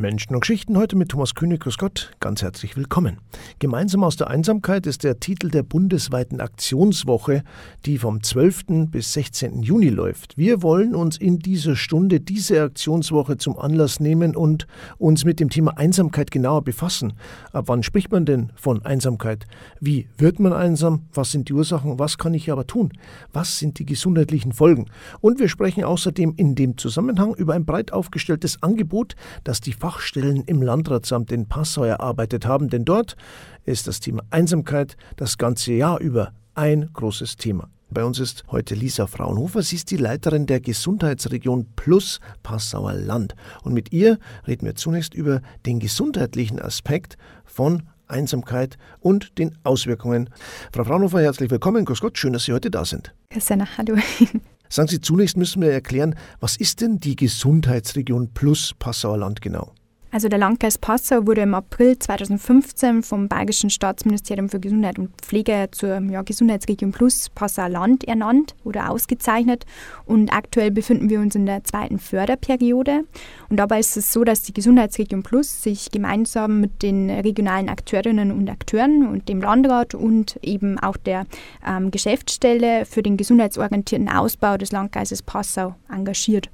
Menschen und Geschichten heute mit Thomas König. Grüß Gott, ganz herzlich willkommen. Gemeinsam aus der Einsamkeit ist der Titel der bundesweiten Aktionswoche, die vom 12. bis 16. Juni läuft. Wir wollen uns in dieser Stunde diese Aktionswoche zum Anlass nehmen und uns mit dem Thema Einsamkeit genauer befassen. Ab wann spricht man denn von Einsamkeit? Wie wird man einsam? Was sind die Ursachen? Was kann ich aber tun? Was sind die gesundheitlichen Folgen? Und wir sprechen außerdem in dem Zusammenhang über ein breit aufgestelltes Angebot, das die Fachstellen im Landratsamt in Passau erarbeitet haben, denn dort ist das Thema Einsamkeit das ganze Jahr über ein großes Thema. Bei uns ist heute Lisa Fraunhofer. Sie ist die Leiterin der Gesundheitsregion Plus Passauer Land. Und mit ihr reden wir zunächst über den gesundheitlichen Aspekt von Einsamkeit und den Auswirkungen. Frau Fraunhofer, herzlich willkommen. Grüß Gott, schön, dass Sie heute da sind. Hallo. Sagen Sie, zunächst müssen wir erklären, was ist denn die Gesundheitsregion Plus Passauer Land genau? Also der Landkreis Passau wurde im April 2015 vom Bayerischen Staatsministerium für Gesundheit und Pflege zur ja, Gesundheitsregion Plus Passauer Land ernannt oder ausgezeichnet und aktuell befinden wir uns in der zweiten Förderperiode und dabei ist es so, dass die Gesundheitsregion Plus sich gemeinsam mit den regionalen Akteurinnen und Akteuren und dem Landrat und eben auch der ähm, Geschäftsstelle für den gesundheitsorientierten Ausbau des Landkreises Passau engagiert.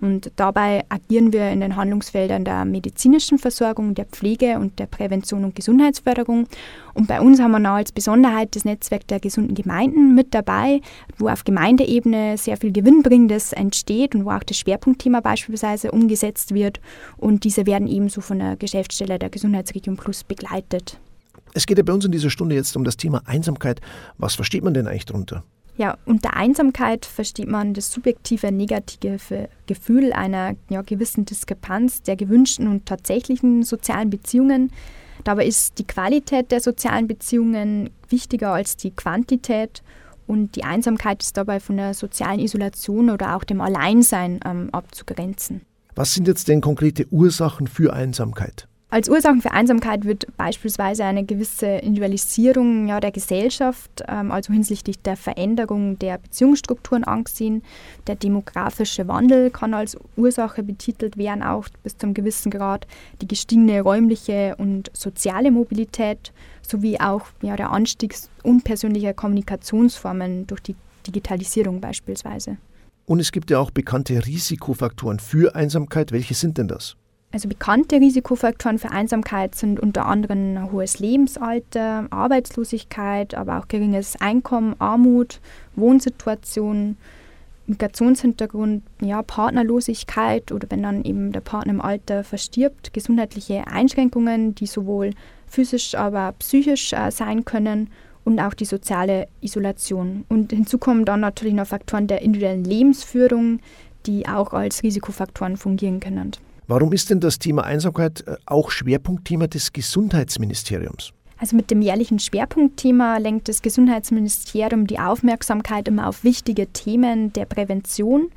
Und dabei agieren wir in den Handlungsfeldern der medizinischen Versorgung, der Pflege und der Prävention und Gesundheitsförderung. Und bei uns haben wir noch als Besonderheit das Netzwerk der gesunden Gemeinden mit dabei, wo auf Gemeindeebene sehr viel Gewinnbringendes entsteht und wo auch das Schwerpunktthema beispielsweise umgesetzt wird. Und diese werden ebenso von der Geschäftsstelle der Gesundheitsregion Plus begleitet. Es geht ja bei uns in dieser Stunde jetzt um das Thema Einsamkeit. Was versteht man denn eigentlich darunter? Ja, unter Einsamkeit versteht man das subjektive negative Gefühl einer ja, gewissen Diskrepanz der gewünschten und tatsächlichen sozialen Beziehungen. Dabei ist die Qualität der sozialen Beziehungen wichtiger als die Quantität und die Einsamkeit ist dabei von der sozialen Isolation oder auch dem Alleinsein ähm, abzugrenzen. Was sind jetzt denn konkrete Ursachen für Einsamkeit? Als Ursachen für Einsamkeit wird beispielsweise eine gewisse Individualisierung ja, der Gesellschaft, ähm, also hinsichtlich der Veränderung der Beziehungsstrukturen angesehen. Der demografische Wandel kann als Ursache betitelt werden, auch bis zu einem gewissen Grad die gestiegene räumliche und soziale Mobilität sowie auch ja, der Anstieg unpersönlicher Kommunikationsformen durch die Digitalisierung beispielsweise. Und es gibt ja auch bekannte Risikofaktoren für Einsamkeit. Welche sind denn das? Also bekannte Risikofaktoren für Einsamkeit sind unter anderem hohes Lebensalter, Arbeitslosigkeit, aber auch geringes Einkommen, Armut, Wohnsituation, Migrationshintergrund, ja, Partnerlosigkeit oder wenn dann eben der Partner im Alter verstirbt, gesundheitliche Einschränkungen, die sowohl physisch, aber psychisch äh, sein können und auch die soziale Isolation. Und hinzu kommen dann natürlich noch Faktoren der individuellen Lebensführung, die auch als Risikofaktoren fungieren können. Warum ist denn das Thema Einsamkeit äh, auch Schwerpunktthema des Gesundheitsministeriums? Also mit dem jährlichen Schwerpunktthema lenkt das Gesundheitsministerium die Aufmerksamkeit immer auf wichtige Themen der Prävention.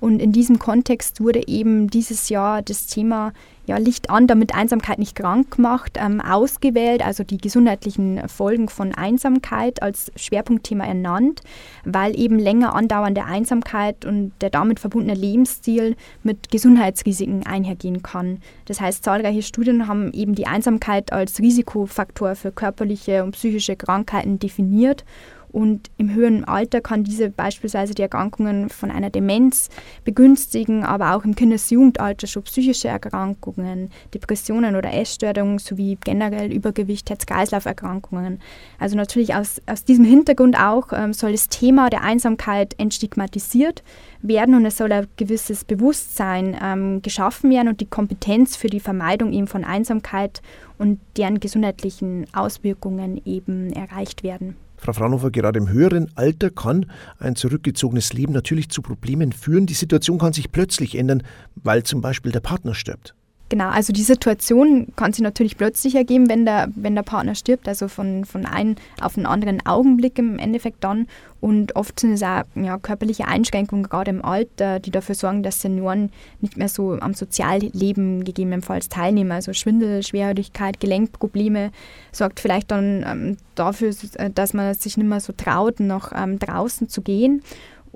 Und in diesem Kontext wurde eben dieses Jahr das Thema ja, Licht an, damit Einsamkeit nicht krank macht, ähm, ausgewählt, also die gesundheitlichen Folgen von Einsamkeit als Schwerpunktthema ernannt, weil eben länger andauernde Einsamkeit und der damit verbundene Lebensstil mit Gesundheitsrisiken einhergehen kann. Das heißt, zahlreiche Studien haben eben die Einsamkeit als Risikofaktor für körperliche und psychische Krankheiten definiert und im höheren Alter kann diese beispielsweise die Erkrankungen von einer Demenz begünstigen, aber auch im Kindes- Jugendalter schon psychische Erkrankungen, Depressionen oder Essstörungen sowie generell Übergewicht, Herz-Kreislauf-Erkrankungen. Also natürlich aus, aus diesem Hintergrund auch ähm, soll das Thema der Einsamkeit entstigmatisiert werden und es soll ein gewisses Bewusstsein ähm, geschaffen werden und die Kompetenz für die Vermeidung eben von Einsamkeit und deren gesundheitlichen Auswirkungen eben erreicht werden. Frau Fraunhofer, gerade im höheren Alter kann ein zurückgezogenes Leben natürlich zu Problemen führen. Die Situation kann sich plötzlich ändern, weil zum Beispiel der Partner stirbt. Genau, also die Situation kann sich natürlich plötzlich ergeben, wenn der, wenn der Partner stirbt, also von, von einem auf einen anderen Augenblick im Endeffekt dann. Und oft sind es auch ja, körperliche Einschränkungen, gerade im Alter, die dafür sorgen, dass Senioren nicht mehr so am Sozialleben gegebenenfalls teilnehmen. Also Schwindel, Schwerhörigkeit, Gelenkprobleme sorgt vielleicht dann ähm, dafür, dass man sich nicht mehr so traut, nach ähm, draußen zu gehen.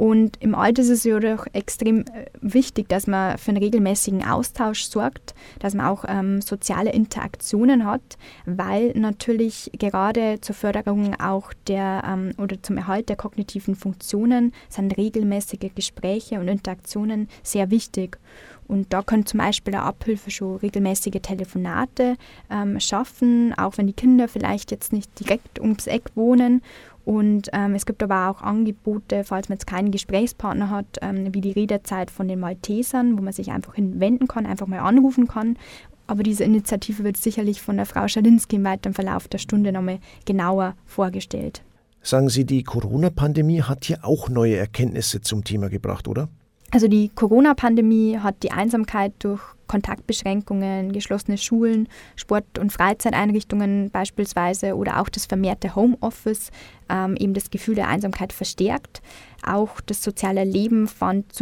Und im Alter ist es ja auch extrem äh, wichtig, dass man für einen regelmäßigen Austausch sorgt, dass man auch ähm, soziale Interaktionen hat, weil natürlich gerade zur Förderung auch der ähm, oder zum Erhalt der kognitiven Funktionen sind regelmäßige Gespräche und Interaktionen sehr wichtig. Und da können zum Beispiel eine Abhilfe schon regelmäßige Telefonate ähm, schaffen, auch wenn die Kinder vielleicht jetzt nicht direkt ums Eck wohnen und ähm, es gibt aber auch Angebote, falls man jetzt keinen Gesprächspartner hat, ähm, wie die Redezeit von den Maltesern, wo man sich einfach hinwenden kann, einfach mal anrufen kann. Aber diese Initiative wird sicherlich von der Frau Schalinski im weiteren Verlauf der Stunde nochmal genauer vorgestellt. Sagen Sie, die Corona-Pandemie hat hier auch neue Erkenntnisse zum Thema gebracht, oder? Also die Corona-Pandemie hat die Einsamkeit durch Kontaktbeschränkungen, geschlossene Schulen, Sport- und Freizeiteinrichtungen beispielsweise oder auch das vermehrte Homeoffice ähm, eben das Gefühl der Einsamkeit verstärkt. Auch das soziale Leben fand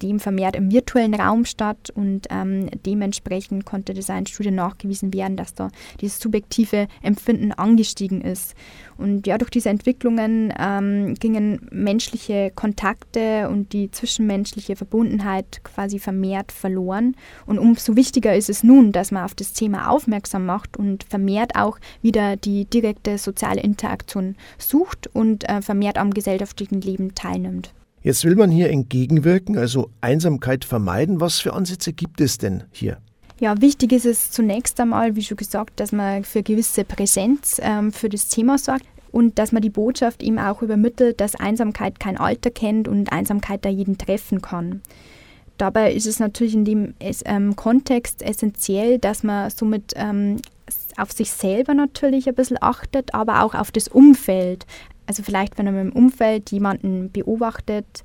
zudem vermehrt im virtuellen Raum statt und ähm, dementsprechend konnte das in Studien nachgewiesen werden, dass da dieses subjektive Empfinden angestiegen ist. Und ja, durch diese Entwicklungen ähm, gingen menschliche Kontakte und die zwischenmenschliche Verbundenheit quasi vermehrt verloren. Und umso wichtiger ist es nun, dass man auf das Thema aufmerksam macht und vermehrt auch wieder die direkte soziale Interaktion sucht und äh, vermehrt am gesellschaftlichen Leben teilnimmt. Jetzt will man hier entgegenwirken, also Einsamkeit vermeiden. Was für Ansätze gibt es denn hier? Ja, wichtig ist es zunächst einmal, wie schon gesagt, dass man für gewisse Präsenz ähm, für das Thema sorgt und dass man die Botschaft eben auch übermittelt, dass Einsamkeit kein Alter kennt und Einsamkeit da jeden treffen kann. Dabei ist es natürlich in dem ähm, Kontext essentiell, dass man somit ähm, auf sich selber natürlich ein bisschen achtet, aber auch auf das Umfeld. Also vielleicht, wenn man im Umfeld jemanden beobachtet,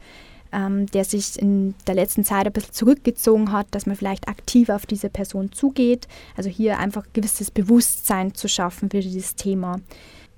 ähm, der sich in der letzten Zeit ein bisschen zurückgezogen hat, dass man vielleicht aktiv auf diese Person zugeht. Also hier einfach gewisses Bewusstsein zu schaffen für dieses Thema.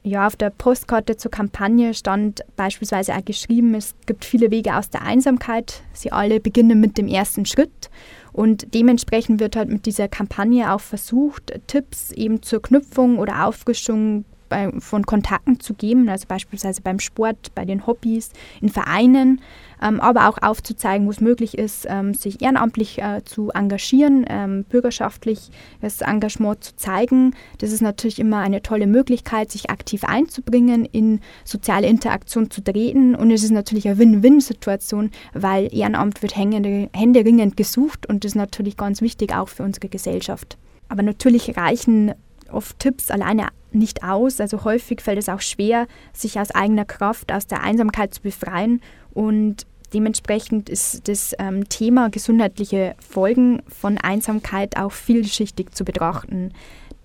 Ja, auf der Postkarte zur Kampagne stand beispielsweise auch geschrieben, es gibt viele Wege aus der Einsamkeit. Sie alle beginnen mit dem ersten Schritt. Und dementsprechend wird halt mit dieser Kampagne auch versucht, Tipps eben zur Knüpfung oder Auffrischung bei, von Kontakten zu geben, also beispielsweise beim Sport, bei den Hobbys, in Vereinen, ähm, aber auch aufzuzeigen, wo es möglich ist, ähm, sich ehrenamtlich äh, zu engagieren, ähm, bürgerschaftliches Engagement zu zeigen. Das ist natürlich immer eine tolle Möglichkeit, sich aktiv einzubringen, in soziale Interaktion zu treten und es ist natürlich eine Win-Win-Situation, weil Ehrenamt wird händeringend gesucht und das ist natürlich ganz wichtig auch für unsere Gesellschaft. Aber natürlich reichen oft Tipps alleine nicht aus. Also häufig fällt es auch schwer, sich aus eigener Kraft aus der Einsamkeit zu befreien. Und dementsprechend ist das ähm, Thema gesundheitliche Folgen von Einsamkeit auch vielschichtig zu betrachten.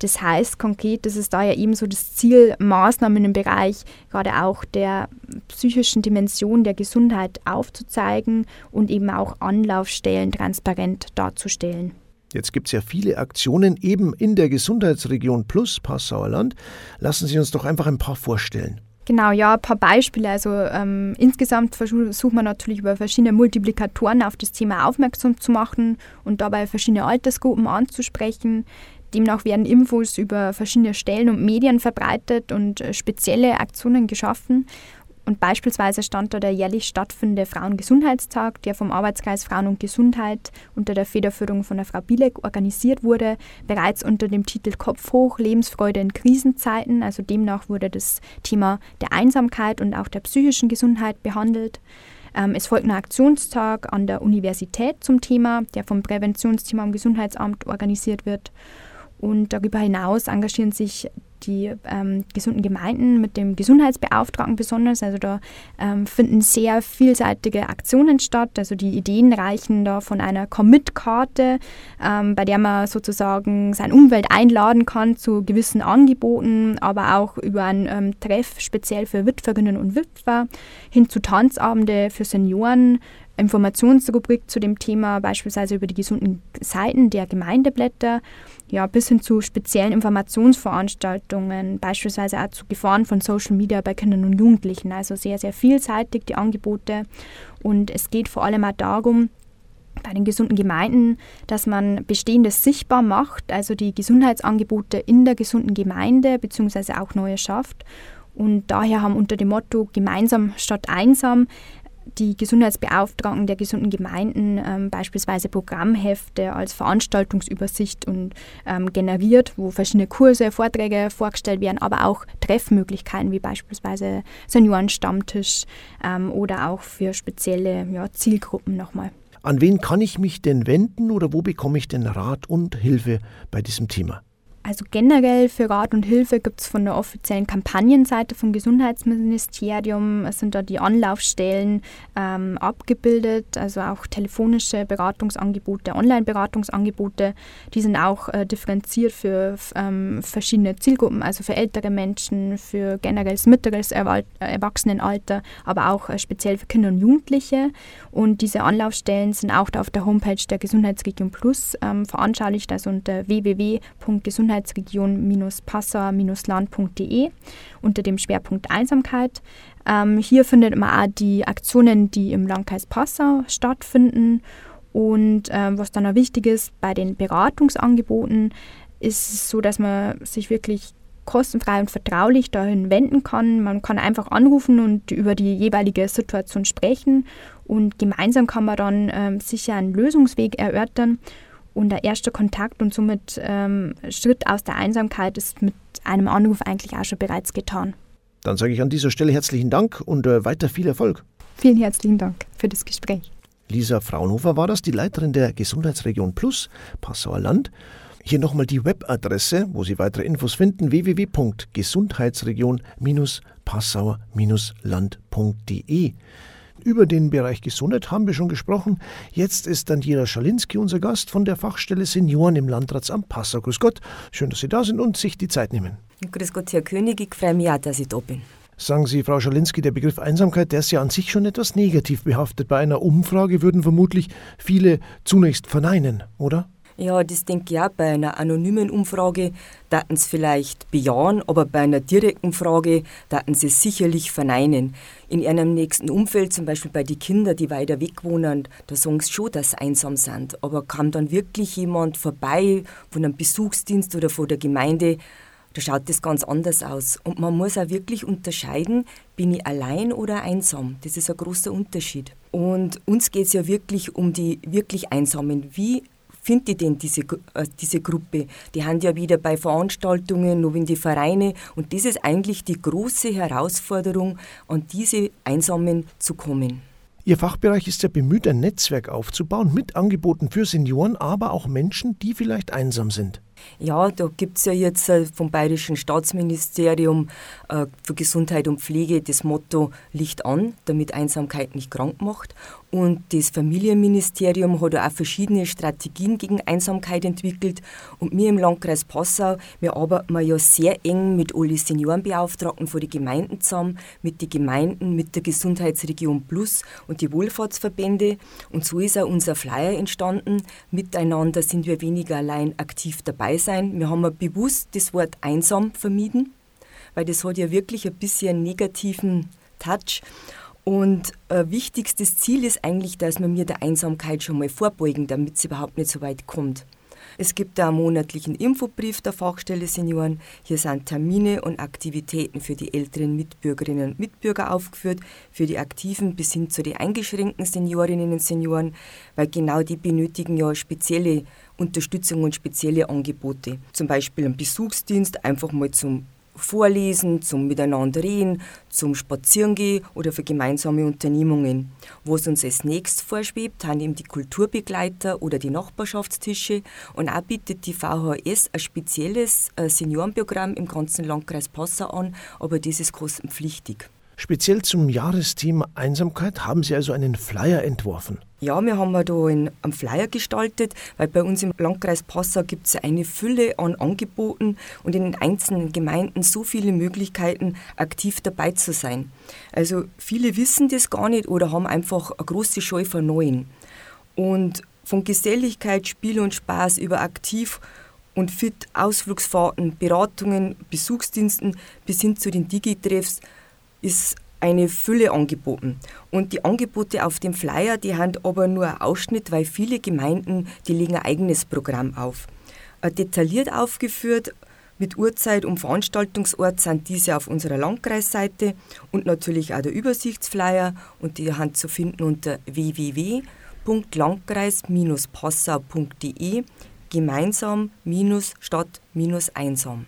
Das heißt konkret, das ist da ja eben so das Ziel, Maßnahmen im Bereich gerade auch der psychischen Dimension der Gesundheit aufzuzeigen und eben auch Anlaufstellen transparent darzustellen. Jetzt gibt es ja viele Aktionen eben in der Gesundheitsregion Plus Passauer Land. Lassen Sie uns doch einfach ein paar vorstellen. Genau, ja, ein paar Beispiele. Also ähm, insgesamt versucht man natürlich über verschiedene Multiplikatoren auf das Thema aufmerksam zu machen und dabei verschiedene Altersgruppen anzusprechen. Demnach werden Infos über verschiedene Stellen und Medien verbreitet und äh, spezielle Aktionen geschaffen. Und beispielsweise stand da der jährlich stattfindende Frauengesundheitstag, der vom Arbeitskreis Frauen und Gesundheit unter der Federführung von der Frau Bielek organisiert wurde, bereits unter dem Titel Kopf hoch, Lebensfreude in Krisenzeiten. Also demnach wurde das Thema der Einsamkeit und auch der psychischen Gesundheit behandelt. Ähm, es folgt ein Aktionstag an der Universität zum Thema, der vom Präventionsteam am Gesundheitsamt organisiert wird. Und darüber hinaus engagieren sich die ähm, gesunden Gemeinden mit dem Gesundheitsbeauftragten besonders. Also da ähm, finden sehr vielseitige Aktionen statt. Also die Ideen reichen da von einer Commit-Karte, ähm, bei der man sozusagen seine Umwelt einladen kann zu gewissen Angeboten, aber auch über einen ähm, Treff speziell für Witwerinnen und Witwer hin zu Tanzabende für Senioren, Informationsrubrik zu dem Thema, beispielsweise über die gesunden Seiten der Gemeindeblätter, ja, bis hin zu speziellen Informationsveranstaltungen, beispielsweise auch zu Gefahren von Social Media bei Kindern und Jugendlichen. Also sehr, sehr vielseitig die Angebote. Und es geht vor allem auch darum, bei den gesunden Gemeinden, dass man Bestehendes sichtbar macht, also die Gesundheitsangebote in der gesunden Gemeinde bzw. auch neue schafft. Und daher haben unter dem Motto Gemeinsam statt einsam die Gesundheitsbeauftragten der gesunden Gemeinden ähm, beispielsweise Programmhefte als Veranstaltungsübersicht und ähm, generiert, wo verschiedene Kurse, Vorträge vorgestellt werden, aber auch Treffmöglichkeiten wie beispielsweise Seniorenstammtisch ähm, oder auch für spezielle ja, Zielgruppen nochmal. An wen kann ich mich denn wenden oder wo bekomme ich denn Rat und Hilfe bei diesem Thema? Also generell für Rat und Hilfe gibt es von der offiziellen Kampagnenseite vom Gesundheitsministerium, es sind da die Anlaufstellen ähm, abgebildet, also auch telefonische Beratungsangebote, Online-Beratungsangebote. Die sind auch äh, differenziert für ähm, verschiedene Zielgruppen, also für ältere Menschen, für generelles mittleres Erwachsenenalter, aber auch äh, speziell für Kinder und Jugendliche. Und diese Anlaufstellen sind auch auf der Homepage der Gesundheitsregion Plus ähm, veranschaulicht, also unter www.gesundheitsregion Gesundheitsregion-passau-land.de unter dem Schwerpunkt Einsamkeit. Ähm, hier findet man auch die Aktionen, die im Landkreis Passau stattfinden. Und ähm, was dann auch wichtig ist, bei den Beratungsangeboten ist es so, dass man sich wirklich kostenfrei und vertraulich dahin wenden kann. Man kann einfach anrufen und über die jeweilige Situation sprechen und gemeinsam kann man dann ähm, sicher einen Lösungsweg erörtern und der erste Kontakt und somit ähm, Schritt aus der Einsamkeit ist mit einem Anruf eigentlich auch schon bereits getan. Dann sage ich an dieser Stelle herzlichen Dank und äh, weiter viel Erfolg. Vielen herzlichen Dank für das Gespräch. Lisa Fraunhofer war das, die Leiterin der Gesundheitsregion Plus, Passauer Land. Hier nochmal die Webadresse, wo Sie weitere Infos finden: www.gesundheitsregion-passauer-land.de. Über den Bereich Gesundheit haben wir schon gesprochen. Jetzt ist Daniela Schalinski unser Gast von der Fachstelle Senioren im Landratsamt Passau. Grüß Gott, schön, dass Sie da sind und sich die Zeit nehmen. Grüß Gott, Herr König, ich freue mich auch, dass ich da bin. Sagen Sie, Frau Schalinski, der Begriff Einsamkeit, der ist ja an sich schon etwas negativ behaftet. Bei einer Umfrage würden vermutlich viele zunächst verneinen, oder? Ja, das denke ich auch. Bei einer anonymen Umfrage daten sie vielleicht bejahen, aber bei einer direkten Frage daten sie sicherlich verneinen. In ihrem nächsten Umfeld, zum Beispiel bei den Kindern, die weiter weg wohnen, da sagen sie schon, dass sie einsam sind. Aber kam dann wirklich jemand vorbei von einem Besuchsdienst oder von der Gemeinde, da schaut das ganz anders aus. Und man muss auch wirklich unterscheiden, bin ich allein oder einsam. Das ist ein großer Unterschied. Und uns geht es ja wirklich um die wirklich Einsamen. Wie finde ich denn diese, äh, diese Gruppe? Die haben ja wieder bei Veranstaltungen, noch in die Vereine und das ist eigentlich die große Herausforderung, an diese Einsamen zu kommen. Ihr Fachbereich ist ja bemüht, ein Netzwerk aufzubauen mit Angeboten für Senioren, aber auch Menschen, die vielleicht einsam sind. Ja, da gibt es ja jetzt äh, vom Bayerischen Staatsministerium äh, für Gesundheit und Pflege das Motto Licht an, damit Einsamkeit nicht krank macht. Und das Familienministerium hat auch verschiedene Strategien gegen Einsamkeit entwickelt. Und wir im Landkreis Passau, wir arbeiten ja sehr eng mit allen Seniorenbeauftragten von den Gemeinden zusammen, mit den Gemeinden, mit der Gesundheitsregion Plus und die Wohlfahrtsverbände. Und so ist auch unser Flyer entstanden. Miteinander sind wir weniger allein aktiv dabei sein. Wir haben bewusst das Wort einsam vermieden, weil das hat ja wirklich ein bisschen einen negativen Touch. Und äh, wichtigstes Ziel ist eigentlich, dass wir mir der Einsamkeit schon mal vorbeugen, damit es überhaupt nicht so weit kommt. Es gibt da einen monatlichen Infobrief der Fachstelle Senioren. Hier sind Termine und Aktivitäten für die älteren Mitbürgerinnen und Mitbürger aufgeführt, für die aktiven bis hin zu den eingeschränkten Seniorinnen und Senioren, weil genau die benötigen ja spezielle Unterstützung und spezielle Angebote. Zum Beispiel einen Besuchsdienst, einfach mal zum Vorlesen, zum Miteinander reden, zum Spazierengehen oder für gemeinsame Unternehmungen. Was uns als nächstes vorschwebt, haben eben die Kulturbegleiter oder die Nachbarschaftstische und auch bietet die VHS ein spezielles äh, Seniorenprogramm im ganzen Landkreis Passau an, aber das ist kostenpflichtig. Speziell zum Jahresthema Einsamkeit haben Sie also einen Flyer entworfen. Ja, wir haben da einen Flyer gestaltet, weil bei uns im Landkreis Passau gibt es eine Fülle an Angeboten und in den einzelnen Gemeinden so viele Möglichkeiten, aktiv dabei zu sein. Also viele wissen das gar nicht oder haben einfach eine große Scheu vor Neuen. Und von Geselligkeit, Spiel und Spaß über aktiv und fit Ausflugsfahrten, Beratungen, Besuchsdiensten bis hin zu den Digitreffs ist eine Fülle angeboten. Und die Angebote auf dem Flyer, die haben aber nur ein Ausschnitt, weil viele Gemeinden, die legen ein eigenes Programm auf. Detailliert aufgeführt Mit Uhrzeit und Veranstaltungsort sind diese auf unserer Landkreisseite und natürlich auch der Übersichtsflyer und die Hand zu finden unter www.landkreis-passau.de gemeinsam-stadt-einsam.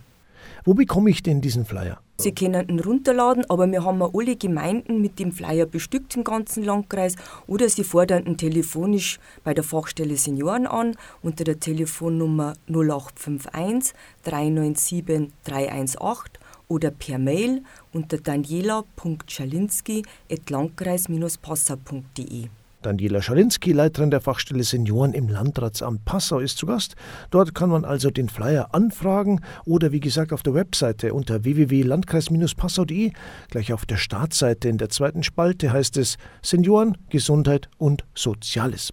Wo bekomme ich denn diesen Flyer? Sie können ihn runterladen, aber wir haben alle Gemeinden mit dem Flyer bestückt im ganzen Landkreis oder Sie fordern ihn telefonisch bei der Fachstelle Senioren an unter der Telefonnummer 0851 397 318 oder per Mail unter daniela.schalinski.landkreis-passau.de. Daniela Schalinski, Leiterin der Fachstelle Senioren im Landratsamt Passau, ist zu Gast. Dort kann man also den Flyer anfragen oder wie gesagt auf der Webseite unter www.landkreis-passau.de, gleich auf der Startseite in der zweiten Spalte heißt es Senioren, Gesundheit und Soziales.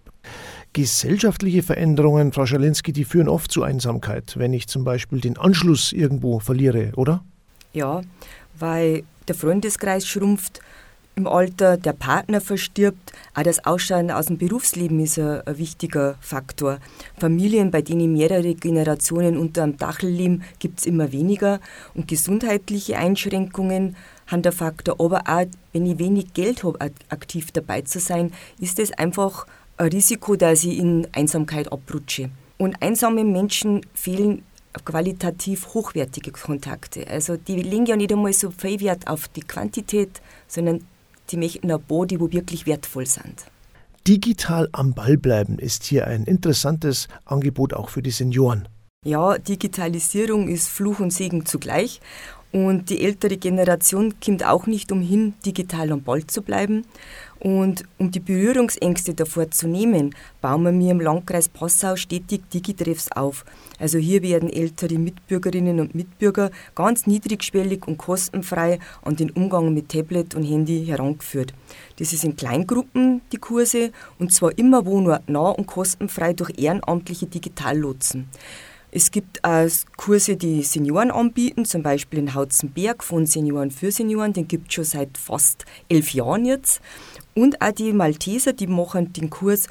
Gesellschaftliche Veränderungen, Frau Schalinski, die führen oft zu Einsamkeit, wenn ich zum Beispiel den Anschluss irgendwo verliere, oder? Ja, weil der Freundeskreis schrumpft, im Alter, der Partner verstirbt, auch das Ausscheiden aus dem Berufsleben ist ein, wichtiger Faktor. Familien, bei denen mehrere Generationen unter einem Dach leben, gibt es immer weniger und gesundheitliche Einschränkungen haben der Faktor. Aber auch, wenn ich wenig Geld habe, aktiv dabei zu sein, ist es einfach ein Risiko, dass ich in Einsamkeit abrutsche. Und einsame Menschen fehlen qualitativ hochwertige Kontakte. Also die legen ja nicht einmal so viel Wert auf die Quantität, sondern die möchten ein Body, wo wirklich wertvoll sind. Digital am Ball bleiben ist hier ein interessantes Angebot auch für die Senioren. Ja, Digitalisierung ist Fluch und Segen zugleich. Und die ältere Generation kommt auch nicht umhin, digital am Ball zu bleiben. Und um die Berührungsängste davor zu nehmen, bauen wir mir im Landkreis Passau stetig Digitreffs auf. Also hier werden ältere Mitbürgerinnen und Mitbürger ganz niedrigschwellig und kostenfrei an den Umgang mit Tablet und Handy herangeführt. Das ist in Kleingruppen die Kurse und zwar immer wohnortnah und kostenfrei durch ehrenamtliche Digitallotsen. Es gibt auch Kurse, die Senioren anbieten, zum Beispiel in Hauzenberg von Senioren für Senioren, den gibt es schon seit fast elf Jahren jetzt. Und auch die Malteser, die machen den Kurs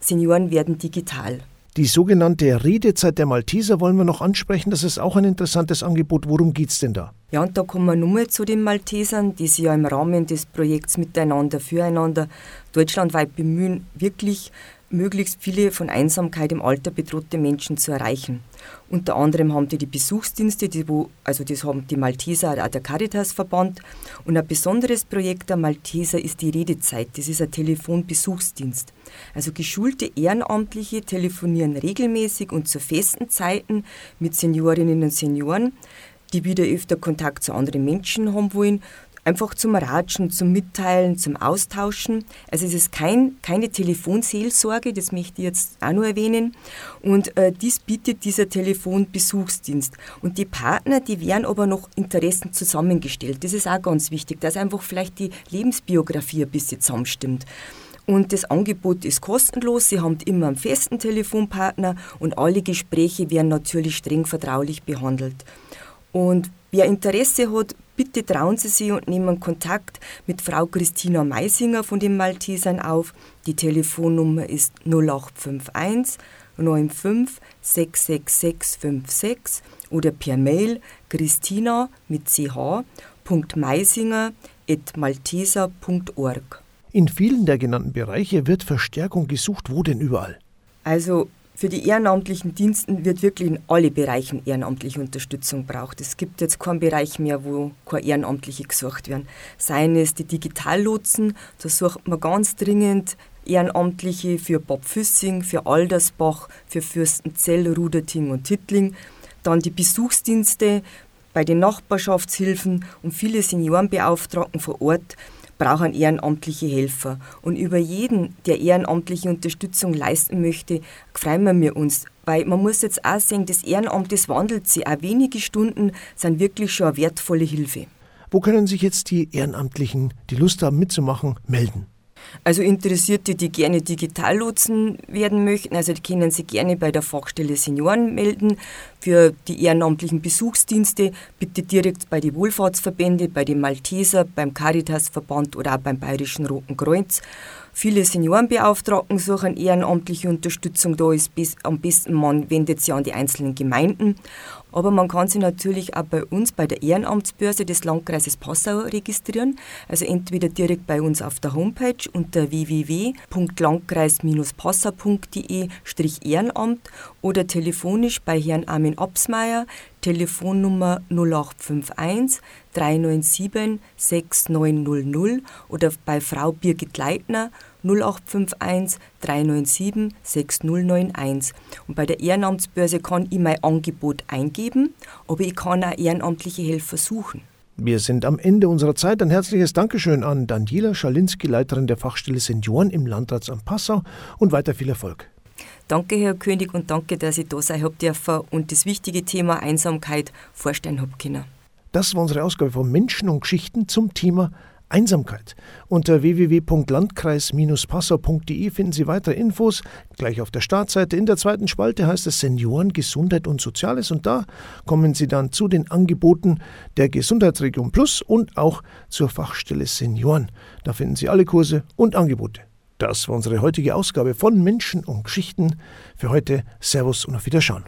Senioren werden digital. Die sogenannte Redezeit der Malteser wollen wir noch ansprechen. Das ist auch ein interessantes Angebot. Worum geht es denn da? Ja, und da kommen wir nochmal zu den Maltesern, die sich ja im Rahmen des Projekts Miteinander, Füreinander deutschlandweit bemühen, wirklich möglichst viele von Einsamkeit im Alter bedrohte Menschen zu erreichen. Unter anderem haben die die Besuchsdienste, die wo, also das haben die Malteser, auch der Caritas-Verband. Und ein besonderes Projekt der Malteser ist die Redezeit. Das ist ein Telefonbesuchsdienst. Also geschulte Ehrenamtliche telefonieren regelmäßig und zu festen Zeiten mit Seniorinnen und Senioren, die wieder öfter Kontakt zu anderen Menschen haben wollen einfach zum Ratschen, zum Mitteilen, zum Austauschen. Also es ist kein, keine Telefonseelsorge, das möchte ich jetzt auch nur erwähnen. Und äh, dies bietet dieser Telefonbesuchsdienst. Und die Partner, die werden aber noch Interessen zusammengestellt. Das ist auch ganz wichtig, dass einfach vielleicht die Lebensbiografie ein bisschen zusammenstimmt. Und das Angebot ist kostenlos. Sie haben immer einen festen Telefonpartner und alle Gespräche werden natürlich streng vertraulich behandelt. Und wer Interesse hat, bitte trauen Sie sich und nehmen Kontakt mit Frau Christina Meisinger von den Maltesern auf. Die Telefonnummer ist 0851 95 66656 oder per Mail christina mit ch.meisinger.malteser.org. In vielen der genannten Bereiche wird Verstärkung gesucht. Wo denn überall? Also für die ehrenamtlichen Diensten wird wirklich in alle Bereichen ehrenamtliche Unterstützung braucht. Es gibt jetzt keinen Bereich mehr, wo keine Ehrenamtliche gesucht werden. Seien es die Digitallotsen, da sucht man ganz dringend Ehrenamtliche für Bad Füssing, für Aldersbach, für Fürstenzell, Ruderting und Tittling. Dann die Besuchsdienste bei den Nachbarschaftshilfen und viele Seniorenbeauftragten vor Ort, brauchen ehrenamtliche Helfer. Und über jeden, der ehrenamtliche Unterstützung leisten möchte, freuen wir uns. Weil man muss jetzt auch sehen, das Ehrenamt, das wandelt sich. Auch wenige Stunden sind wirklich schon eine wertvolle Hilfe. Wo können sich jetzt die Ehrenamtlichen, die Lust haben mitzumachen, melden? Also Interessierte, die gerne Digitallotsen werden möchten, also die können sich gerne bei der Fachstelle Senioren melden. Für die ehrenamtlichen Besuchsdienste bitte direkt bei den Wohlfahrtsverbände, bei den Malteser, beim Caritasverband oder auch beim Bayerischen Roten Kreuz. Viele Seniorenbeauftragten suchen ehrenamtliche Unterstützung. Da ist am besten, man wendet sich an die einzelnen Gemeinden. Aber man kann sich natürlich auch bei uns bei der Ehrenamtsbörse des Landkreises Passau registrieren. Also entweder direkt bei uns auf der Homepage unter www.landkreis-passau.de-ehrenamt oder telefonisch bei Herrn Armin Absmeier, Telefonnummer 0851 397 6900 oder bei Frau Birgit Leitner 0851 397 6091. Und bei der Ehrenamtsbörse kann ich mein Angebot eingeben, aber ich kann auch ehrenamtliche Helfer suchen. Wir sind am Ende unserer Zeit. Ein herzliches Dankeschön an Daniela Schalinski, Leiterin der Fachstelle Senioren im Landratsamt Passau und weiter viel Erfolg. Danke, Herr König, und danke, dass ich da sein habe dürfen und das wichtige Thema Einsamkeit vorstellen habe können. Das war unsere Ausgabe von Menschen und Geschichten zum Thema Einsamkeit. Unter www.landkreis-passau.de finden Sie weitere Infos. Gleich auf der Startseite in der zweiten Spalte heißt es Senioren, Gesundheit und Soziales und da kommen Sie dann zu den Angeboten der Gesundheitsregion Plus und auch zur Fachstelle Senioren. Da finden Sie alle Kurse und Angebote. Das war unsere heutige Ausgabe von Menschen und Geschichten. Für heute Servus und auf Wiederschauen.